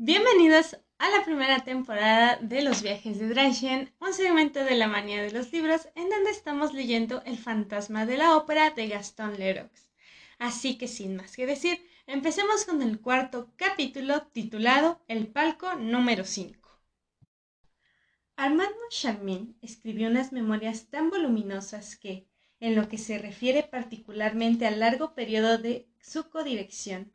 Bienvenidos a la primera temporada de Los viajes de Drachen, un segmento de la manía de los libros en donde estamos leyendo El fantasma de la ópera de Gaston Leroux. Así que sin más que decir, empecemos con el cuarto capítulo titulado El palco número 5. Armand Charmin escribió unas memorias tan voluminosas que, en lo que se refiere particularmente al largo periodo de su codirección,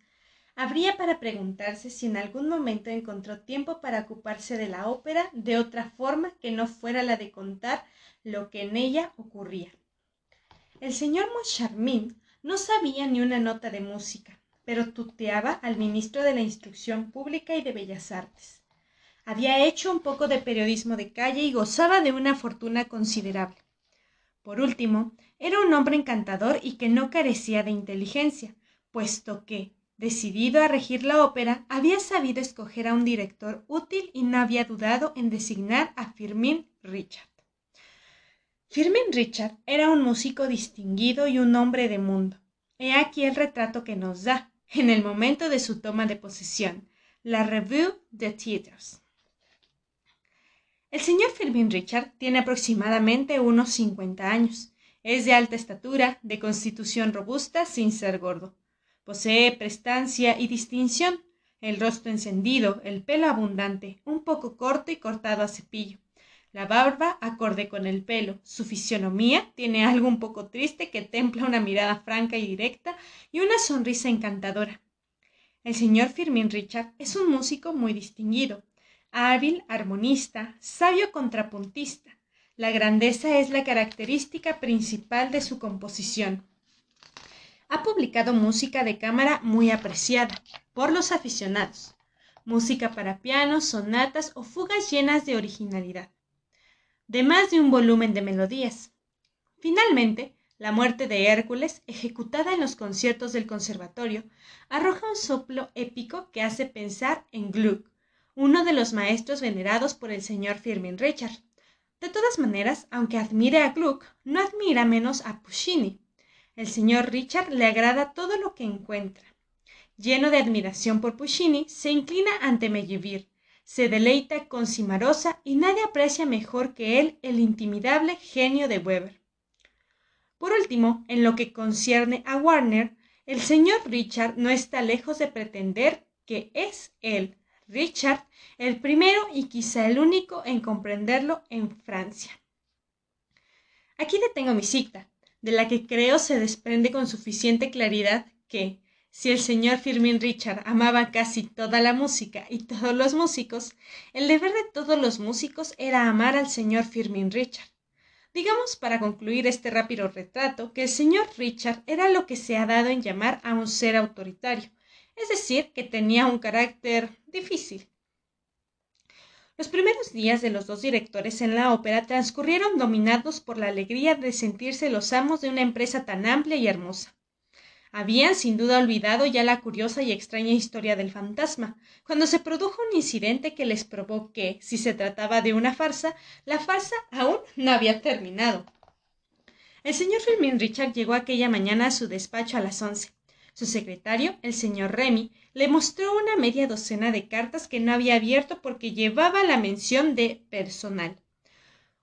habría para preguntarse si en algún momento encontró tiempo para ocuparse de la ópera de otra forma que no fuera la de contar lo que en ella ocurría. El señor Moncharmin no sabía ni una nota de música, pero tuteaba al ministro de la Instrucción Pública y de Bellas Artes. Había hecho un poco de periodismo de calle y gozaba de una fortuna considerable. Por último, era un hombre encantador y que no carecía de inteligencia, puesto que, Decidido a regir la ópera, había sabido escoger a un director útil y no había dudado en designar a Firmin Richard. Firmin Richard era un músico distinguido y un hombre de mundo. He aquí el retrato que nos da, en el momento de su toma de posesión, la Revue de Theatres. El señor Firmin Richard tiene aproximadamente unos cincuenta años. Es de alta estatura, de constitución robusta, sin ser gordo. Posee prestancia y distinción, el rostro encendido, el pelo abundante, un poco corto y cortado a cepillo, la barba acorde con el pelo, su fisionomía tiene algo un poco triste que templa una mirada franca y directa y una sonrisa encantadora. El señor Firmin Richard es un músico muy distinguido, hábil armonista, sabio contrapuntista. La grandeza es la característica principal de su composición ha publicado música de cámara muy apreciada por los aficionados, música para piano, sonatas o fugas llenas de originalidad, de más de un volumen de melodías. Finalmente, la muerte de Hércules, ejecutada en los conciertos del conservatorio, arroja un soplo épico que hace pensar en Gluck, uno de los maestros venerados por el señor Firmin Richard. De todas maneras, aunque admire a Gluck, no admira menos a Puccini, el señor Richard le agrada todo lo que encuentra. Lleno de admiración por Puccini, se inclina ante Mellivir, se deleita con Cimarosa y nadie aprecia mejor que él el intimidable genio de Weber. Por último, en lo que concierne a Warner, el señor Richard no está lejos de pretender que es él, Richard, el primero y quizá el único en comprenderlo en Francia. Aquí detengo mi cita, de la que creo se desprende con suficiente claridad que, si el señor Firmin Richard amaba casi toda la música y todos los músicos, el deber de todos los músicos era amar al señor Firmin Richard. Digamos, para concluir este rápido retrato, que el señor Richard era lo que se ha dado en llamar a un ser autoritario, es decir, que tenía un carácter difícil, los primeros días de los dos directores en la ópera transcurrieron dominados por la alegría de sentirse los amos de una empresa tan amplia y hermosa. Habían sin duda olvidado ya la curiosa y extraña historia del fantasma, cuando se produjo un incidente que les probó que, si se trataba de una farsa, la farsa aún no había terminado. El señor Fermín Richard llegó aquella mañana a su despacho a las once. Su secretario, el señor Remy, le mostró una media docena de cartas que no había abierto porque llevaba la mención de personal.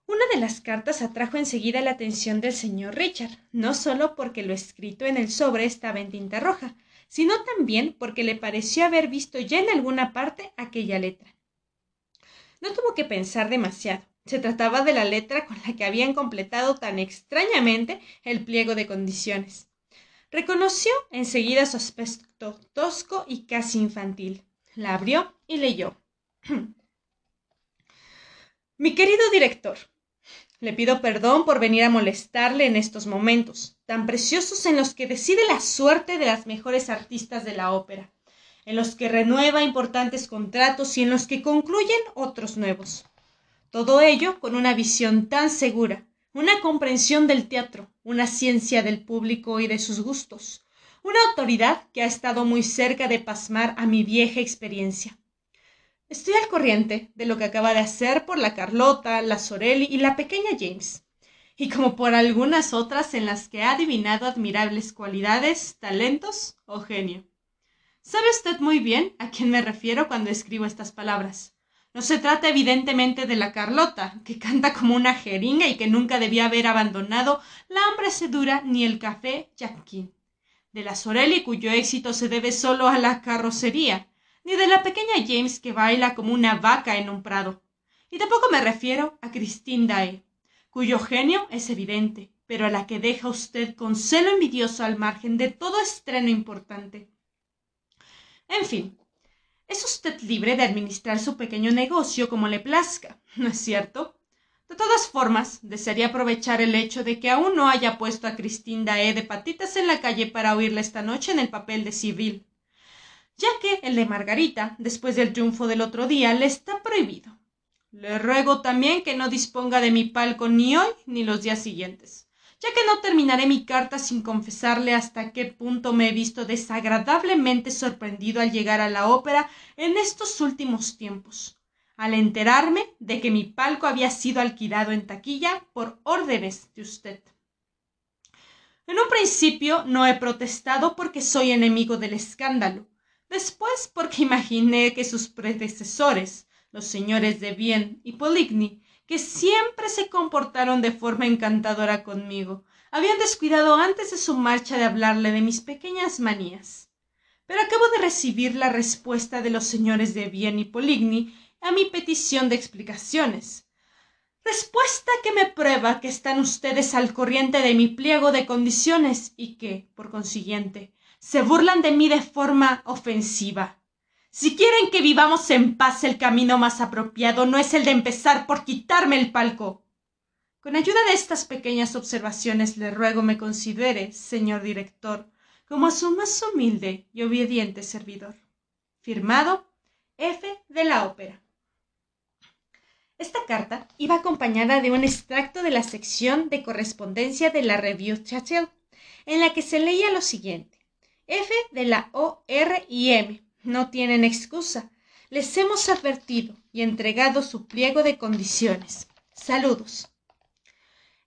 Una de las cartas atrajo enseguida la atención del señor Richard, no solo porque lo escrito en el sobre estaba en tinta roja, sino también porque le pareció haber visto ya en alguna parte aquella letra. No tuvo que pensar demasiado. Se trataba de la letra con la que habían completado tan extrañamente el pliego de condiciones. Reconoció enseguida su aspecto tosco y casi infantil. La abrió y leyó. Mi querido director, le pido perdón por venir a molestarle en estos momentos, tan preciosos en los que decide la suerte de las mejores artistas de la ópera, en los que renueva importantes contratos y en los que concluyen otros nuevos. Todo ello con una visión tan segura, una comprensión del teatro, una ciencia del público y de sus gustos, una autoridad que ha estado muy cerca de pasmar a mi vieja experiencia. Estoy al corriente de lo que acaba de hacer por la Carlota, la Sorelli y la pequeña James, y como por algunas otras en las que ha adivinado admirables cualidades, talentos o genio. Sabe usted muy bien a quién me refiero cuando escribo estas palabras. No se trata evidentemente de la Carlota, que canta como una jeringa y que nunca debía haber abandonado la hambre sedura ni el café Jacquin. De la Sorelli cuyo éxito se debe solo a la carrocería, ni de la pequeña James que baila como una vaca en un prado. Y tampoco me refiero a Christine Daae, cuyo genio es evidente, pero a la que deja usted con celo envidioso al margen de todo estreno importante. En fin, es usted libre de administrar su pequeño negocio como le plazca, ¿no es cierto? De todas formas, desearía aprovechar el hecho de que aún no haya puesto a Christine Daae de patitas en la calle para oírla esta noche en el papel de civil, ya que el de Margarita, después del triunfo del otro día, le está prohibido. Le ruego también que no disponga de mi palco ni hoy ni los días siguientes ya que no terminaré mi carta sin confesarle hasta qué punto me he visto desagradablemente sorprendido al llegar a la ópera en estos últimos tiempos, al enterarme de que mi palco había sido alquilado en taquilla por órdenes de usted. En un principio no he protestado porque soy enemigo del escándalo, después porque imaginé que sus predecesores, los señores de Bien y Poligny, que siempre se comportaron de forma encantadora conmigo. Habían descuidado antes de su marcha de hablarle de mis pequeñas manías. Pero acabo de recibir la respuesta de los señores de Bien y Poligny a mi petición de explicaciones. Respuesta que me prueba que están ustedes al corriente de mi pliego de condiciones y que, por consiguiente, se burlan de mí de forma ofensiva. Si quieren que vivamos en paz, el camino más apropiado no es el de empezar por quitarme el palco. Con ayuda de estas pequeñas observaciones le ruego me considere, señor director, como su más humilde y obediente servidor. Firmado F de la ópera. Esta carta iba acompañada de un extracto de la sección de correspondencia de la Revue Chatel, en la que se leía lo siguiente. F de la O, R y M no tienen excusa. Les hemos advertido y entregado su pliego de condiciones. Saludos.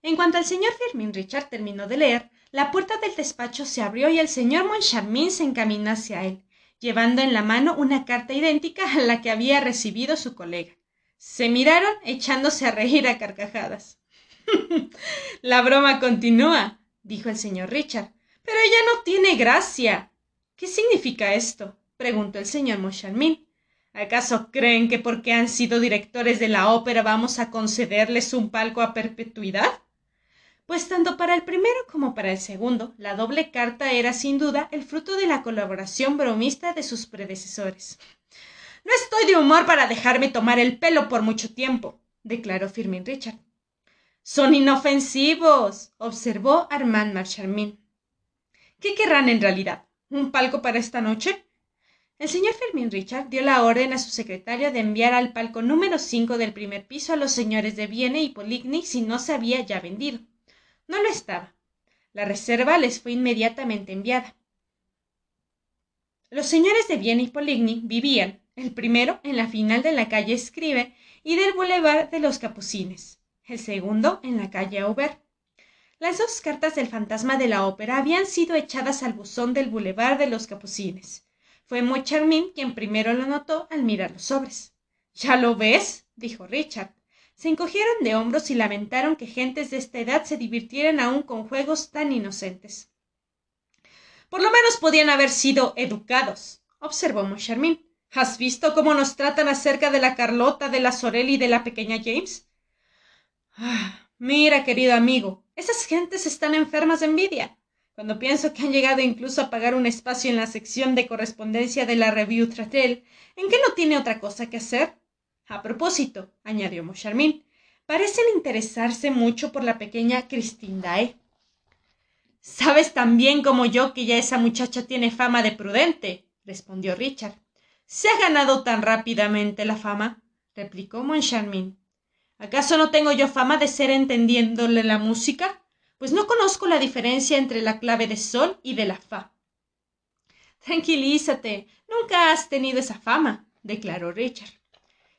En cuanto el señor Firmin Richard terminó de leer, la puerta del despacho se abrió y el señor Moncharmin se encaminó hacia él, llevando en la mano una carta idéntica a la que había recibido su colega. Se miraron echándose a reír a carcajadas. la broma continúa, dijo el señor Richard. Pero ella no tiene gracia. ¿Qué significa esto? Preguntó el señor Moncharmin. ¿Acaso creen que porque han sido directores de la ópera vamos a concederles un palco a perpetuidad? Pues tanto para el primero como para el segundo, la doble carta era sin duda el fruto de la colaboración bromista de sus predecesores. No estoy de humor para dejarme tomar el pelo por mucho tiempo, declaró Firmin Richard. Son inofensivos, observó Armand Marcharmin. ¿Qué querrán en realidad? ¿Un palco para esta noche? El señor Fermín Richard dio la orden a su secretario de enviar al palco número cinco del primer piso a los señores de Vienne y Poligny si no se había ya vendido. No lo estaba. La reserva les fue inmediatamente enviada. Los señores de Vienne y Poligny vivían, el primero en la final de la calle Escribe y del boulevard de los Capucines, el segundo en la calle Aubert. Las dos cartas del fantasma de la ópera habían sido echadas al buzón del boulevard de los Capucines fue quien primero lo notó al mirar los sobres. ¿Ya lo ves? dijo Richard. Se encogieron de hombros y lamentaron que gentes de esta edad se divirtieran aún con juegos tan inocentes. Por lo menos podían haber sido educados, observó Moncharmin. ¿Has visto cómo nos tratan acerca de la Carlota, de la Sorel y de la pequeña James? Ah, mira, querido amigo, esas gentes están enfermas de envidia cuando pienso que han llegado incluso a pagar un espacio en la sección de correspondencia de la Revue Tratel, ¿en qué no tiene otra cosa que hacer? A propósito, añadió Moncharmin, parecen interesarse mucho por la pequeña Christine Dae. Sabes tan bien como yo que ya esa muchacha tiene fama de prudente, respondió Richard. ¿Se ha ganado tan rápidamente la fama? replicó Moncharmin. ¿Acaso no tengo yo fama de ser entendiéndole la música? Pues no conozco la diferencia entre la clave de sol y de la fa. Tranquilízate, nunca has tenido esa fama, declaró Richard.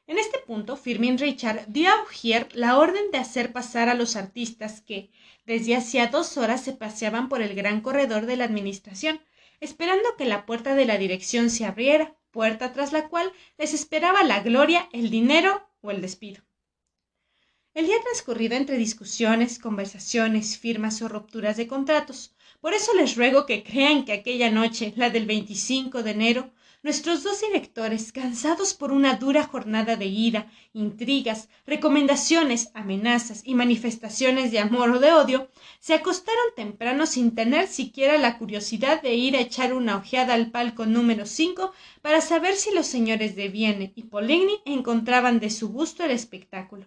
En este punto, Firmin Richard dio a Ujier la orden de hacer pasar a los artistas que, desde hacía dos horas, se paseaban por el gran corredor de la administración, esperando que la puerta de la dirección se abriera, puerta tras la cual les esperaba la gloria, el dinero o el despido. El día transcurrido entre discusiones, conversaciones, firmas o rupturas de contratos. Por eso les ruego que crean que aquella noche, la del 25 de enero, nuestros dos directores, cansados por una dura jornada de ira, intrigas, recomendaciones, amenazas y manifestaciones de amor o de odio, se acostaron temprano sin tener siquiera la curiosidad de ir a echar una ojeada al palco número 5 para saber si los señores de Vienne y Poligny encontraban de su gusto el espectáculo.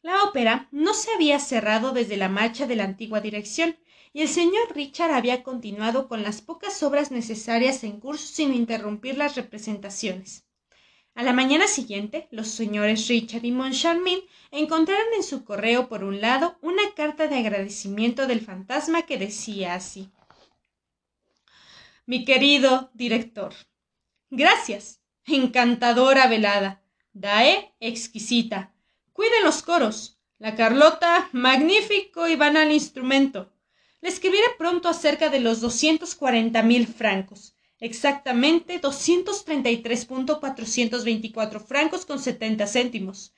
La ópera no se había cerrado desde la marcha de la antigua dirección, y el señor Richard había continuado con las pocas obras necesarias en curso sin interrumpir las representaciones. A la mañana siguiente, los señores Richard y Moncharmin encontraron en su correo, por un lado, una carta de agradecimiento del fantasma que decía así: Mi querido director, gracias. Encantadora velada. Dae exquisita. Cuiden los coros. La Carlota, magnífico y banal instrumento. Le escribiré pronto acerca de los doscientos cuarenta mil francos. Exactamente doscientos treinta y tres punto cuatrocientos veinticuatro francos con setenta céntimos.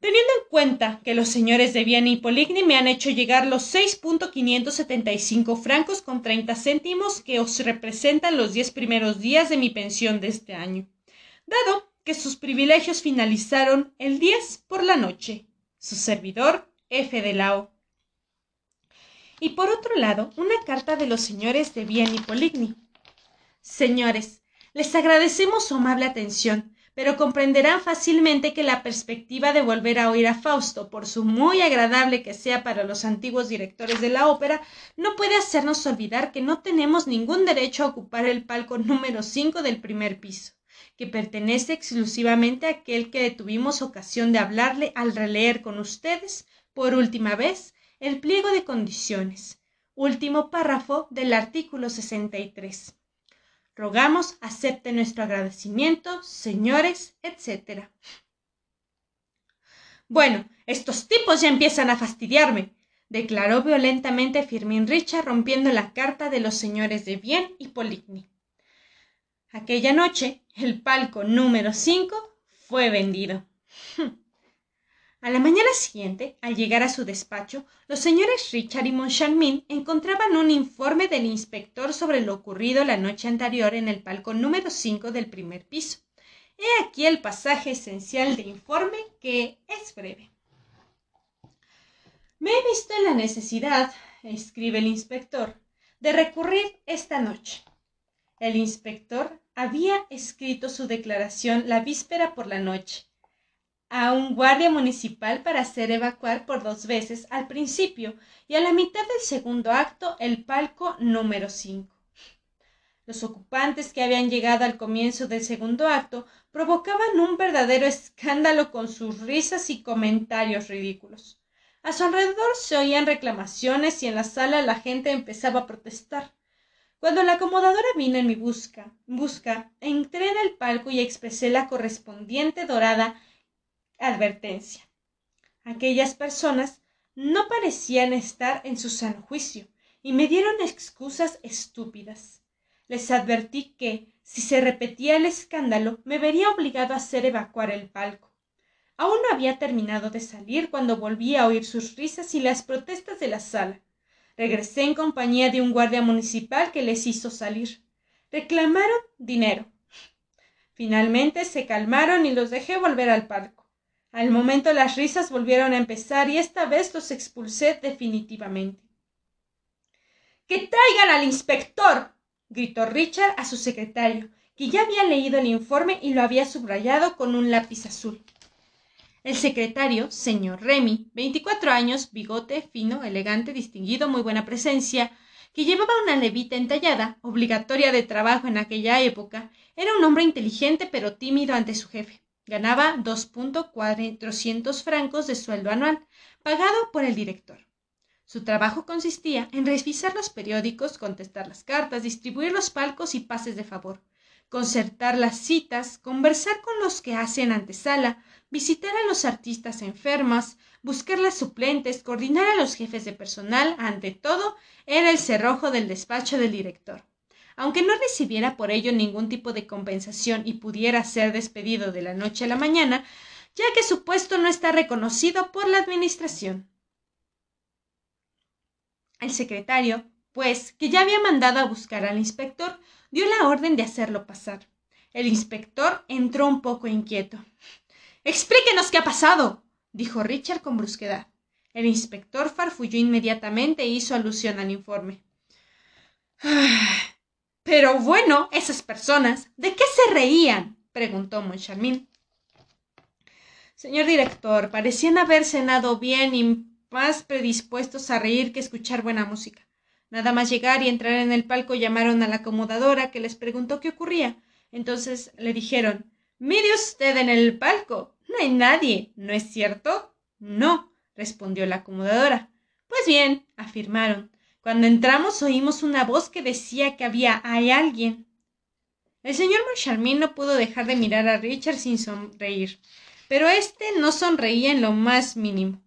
Teniendo en cuenta que los señores de Viena y Poligny me han hecho llegar los seis punto quinientos setenta y cinco francos con treinta céntimos que os representan los diez primeros días de mi pensión de este año. Dado que sus privilegios finalizaron el 10 por la noche. Su servidor, F. de Lao. Y por otro lado, una carta de los señores de Bien y Poligny. Señores, les agradecemos su amable atención, pero comprenderán fácilmente que la perspectiva de volver a oír a Fausto, por su muy agradable que sea para los antiguos directores de la ópera, no puede hacernos olvidar que no tenemos ningún derecho a ocupar el palco número 5 del primer piso que pertenece exclusivamente a aquel que tuvimos ocasión de hablarle al releer con ustedes por última vez el pliego de condiciones, último párrafo del artículo 63. Rogamos acepte nuestro agradecimiento, señores, etc. Bueno, estos tipos ya empiezan a fastidiarme, declaró violentamente Firmin Richard rompiendo la carta de los señores de Bien y Poligny. Aquella noche, el palco número 5 fue vendido. A la mañana siguiente, al llegar a su despacho, los señores Richard y Moncharmin encontraban un informe del inspector sobre lo ocurrido la noche anterior en el palco número 5 del primer piso. He aquí el pasaje esencial del informe, que es breve. Me he visto en la necesidad, escribe el inspector, de recurrir esta noche. El inspector había escrito su declaración la víspera por la noche a un guardia municipal para hacer evacuar por dos veces al principio y a la mitad del segundo acto el palco número 5. Los ocupantes que habían llegado al comienzo del segundo acto provocaban un verdadero escándalo con sus risas y comentarios ridículos. A su alrededor se oían reclamaciones y en la sala la gente empezaba a protestar. Cuando la acomodadora vino en mi busca, busca, entré en el palco y expresé la correspondiente dorada advertencia. Aquellas personas no parecían estar en su sano juicio y me dieron excusas estúpidas. Les advertí que, si se repetía el escándalo, me vería obligado a hacer evacuar el palco. Aún no había terminado de salir cuando volví a oír sus risas y las protestas de la sala. Regresé en compañía de un guardia municipal que les hizo salir. Reclamaron dinero. Finalmente se calmaron y los dejé volver al palco. Al momento las risas volvieron a empezar y esta vez los expulsé definitivamente. ¡Que traigan al inspector! gritó Richard a su secretario, que ya había leído el informe y lo había subrayado con un lápiz azul. El secretario, señor Remy, veinticuatro años, bigote, fino, elegante, distinguido, muy buena presencia, que llevaba una levita entallada, obligatoria de trabajo en aquella época, era un hombre inteligente pero tímido ante su jefe. Ganaba dos cuatrocientos francos de sueldo anual, pagado por el director. Su trabajo consistía en revisar los periódicos, contestar las cartas, distribuir los palcos y pases de favor, concertar las citas, conversar con los que hacen antesala, visitar a los artistas enfermas, buscar las suplentes, coordinar a los jefes de personal, ante todo, era el cerrojo del despacho del director. aunque no recibiera por ello ningún tipo de compensación y pudiera ser despedido de la noche a la mañana, ya que su puesto no está reconocido por la Administración. El secretario, pues, que ya había mandado a buscar al inspector, dio la orden de hacerlo pasar. El inspector entró un poco inquieto. Explíquenos qué ha pasado, dijo Richard con brusquedad. El inspector farfulló inmediatamente e hizo alusión al informe. Pero bueno, esas personas, ¿de qué se reían? preguntó Moncharmin. Señor director, parecían haber cenado bien y más predispuestos a reír que escuchar buena música. Nada más llegar y entrar en el palco llamaron a la acomodadora que les preguntó qué ocurría. Entonces le dijeron Mire usted en el palco. No hay nadie, ¿no es cierto? No, respondió la acomodadora. Pues bien, afirmaron. Cuando entramos oímos una voz que decía que había hay alguien. El señor Moncharmin no pudo dejar de mirar a Richard sin sonreír, pero éste no sonreía en lo más mínimo.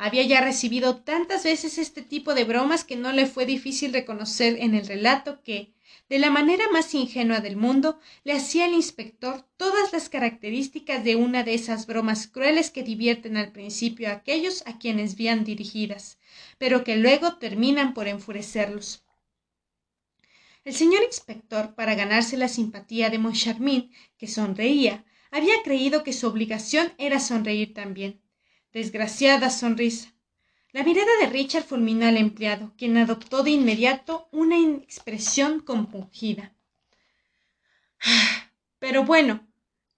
Había ya recibido tantas veces este tipo de bromas que no le fue difícil reconocer en el relato que, de la manera más ingenua del mundo, le hacía al inspector todas las características de una de esas bromas crueles que divierten al principio a aquellos a quienes vían dirigidas, pero que luego terminan por enfurecerlos. El señor inspector, para ganarse la simpatía de Moncharmin, que sonreía, había creído que su obligación era sonreír también. Desgraciada sonrisa. La mirada de Richard fulminó al empleado, quien adoptó de inmediato una expresión compungida. Pero bueno,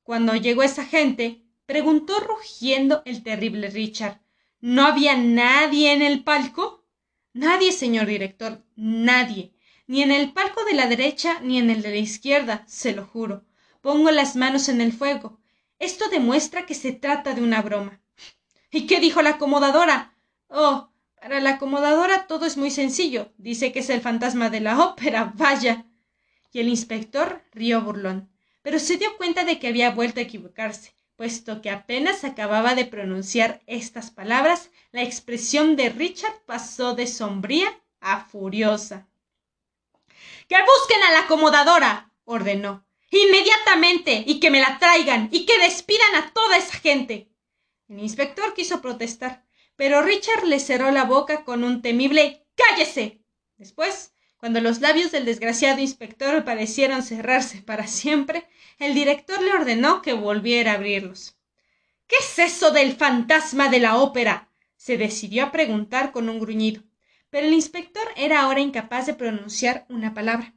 cuando llegó esa gente, preguntó rugiendo el terrible Richard. ¿No había nadie en el palco? Nadie, señor director, nadie. Ni en el palco de la derecha ni en el de la izquierda, se lo juro. Pongo las manos en el fuego. Esto demuestra que se trata de una broma. ¿Y qué dijo la acomodadora? Oh, para la acomodadora todo es muy sencillo. Dice que es el fantasma de la ópera. Vaya. Y el inspector rió burlón, pero se dio cuenta de que había vuelto a equivocarse, puesto que apenas acababa de pronunciar estas palabras, la expresión de Richard pasó de sombría a furiosa. Que busquen a la acomodadora, ordenó. Inmediatamente, y que me la traigan, y que despidan a toda esa gente. El inspector quiso protestar, pero Richard le cerró la boca con un temible Cállese. Después, cuando los labios del desgraciado inspector parecieron cerrarse para siempre, el director le ordenó que volviera a abrirlos. ¿Qué es eso del fantasma de la ópera? se decidió a preguntar con un gruñido. Pero el inspector era ahora incapaz de pronunciar una palabra.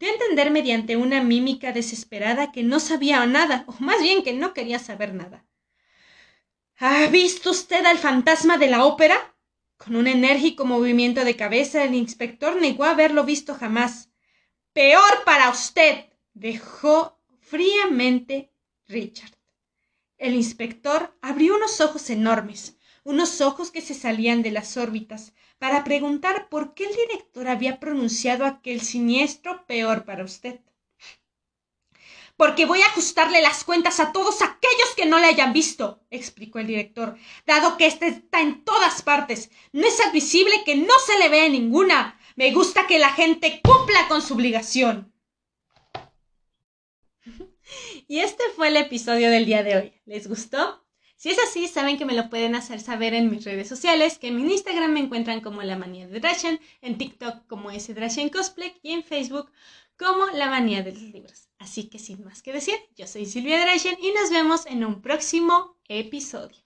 Dio a entender mediante una mímica desesperada que no sabía nada, o más bien que no quería saber nada. ¿Ha visto usted al fantasma de la ópera? Con un enérgico movimiento de cabeza, el inspector negó haberlo visto jamás. Peor para usted. dejó fríamente Richard. El inspector abrió unos ojos enormes, unos ojos que se salían de las órbitas, para preguntar por qué el director había pronunciado aquel siniestro peor para usted porque voy a ajustarle las cuentas a todos aquellos que no le hayan visto, explicó el director, dado que este está en todas partes. No es admisible que no se le vea ninguna. Me gusta que la gente cumpla con su obligación. y este fue el episodio del día de hoy. ¿Les gustó? Si es así, saben que me lo pueden hacer saber en mis redes sociales, que en mi Instagram me encuentran como La Manía de Drashen, en TikTok como ese Drashen Cosplay y en Facebook como La Manía de los Libros. Así que sin más que decir, yo soy Silvia Drashen y nos vemos en un próximo episodio.